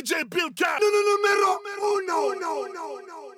DJ Bill Cat. Número uno. Dancing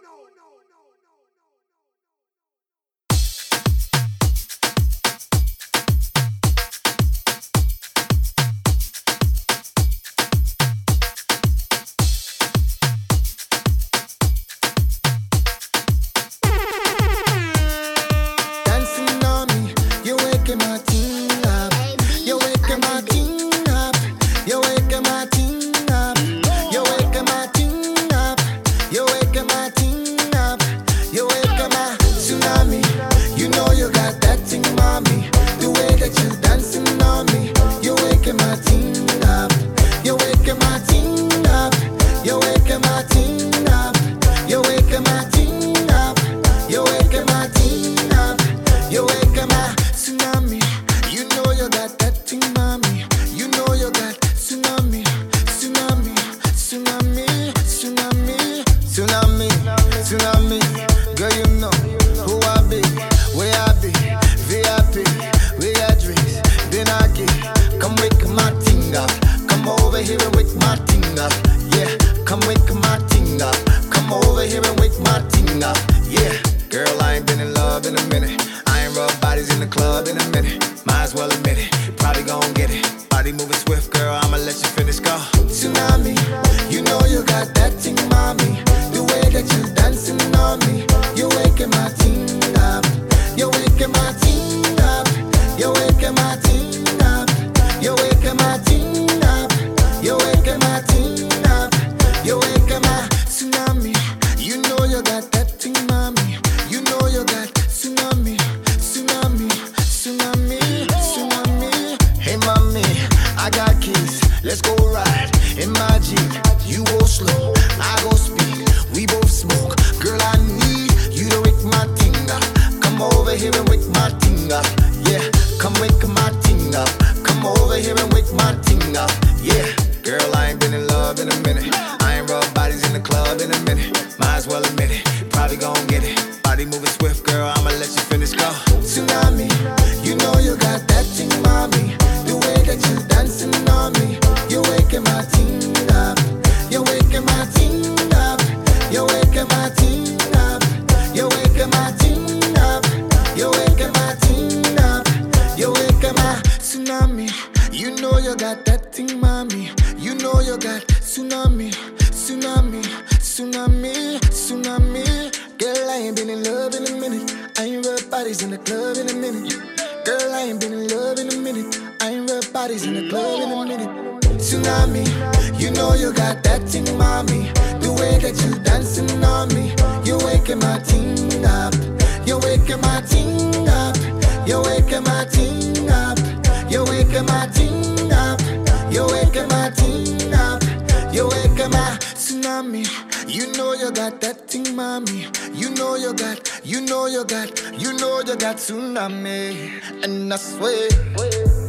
tsunami, tsunami. Girl, you know who I be, where I be. VIP, we got drinks, then I get. Come wake my ting up. Come over here and wake my ting up. Yeah, come wake my ting up. Come over here and wake my ting up. Yeah, girl, I ain't been in love in a minute. I ain't rub bodies in the club in a minute. Might as well admit it. Probably gon' get it. Body moving swift, girl. I'ma let you finish. Go. Tsunami, you you got that thing, mommy. The way that you dancing on me, you're waking my team up. You're waking my minute. I ain't rub bodies in the club in a minute. Might as well admit it. Probably gon' get it. Body moving swift, girl. I'ma let you finish. Go. Tsunami, you know you got that thing, mommy. The way that you dancing on me, you're waking my team up. You're waking my team up. You're waking my team up. You're waking my team got that thing, mommy. You know you got tsunami, tsunami, tsunami, tsunami. Girl, I ain't been in love in a minute. I ain't rub bodies in the club in a minute. Girl, I ain't been in love in a minute. I ain't rub bodies in the club in a minute. Tsunami, you know you got that thing, mommy. The way that you dancing on me, you're waking my team up. You're waking my team up. You're waking my team up. You're waking my team tsunami. You know you got that thing, mommy. You know you got, you know you got, you know you got tsunami. And I swear.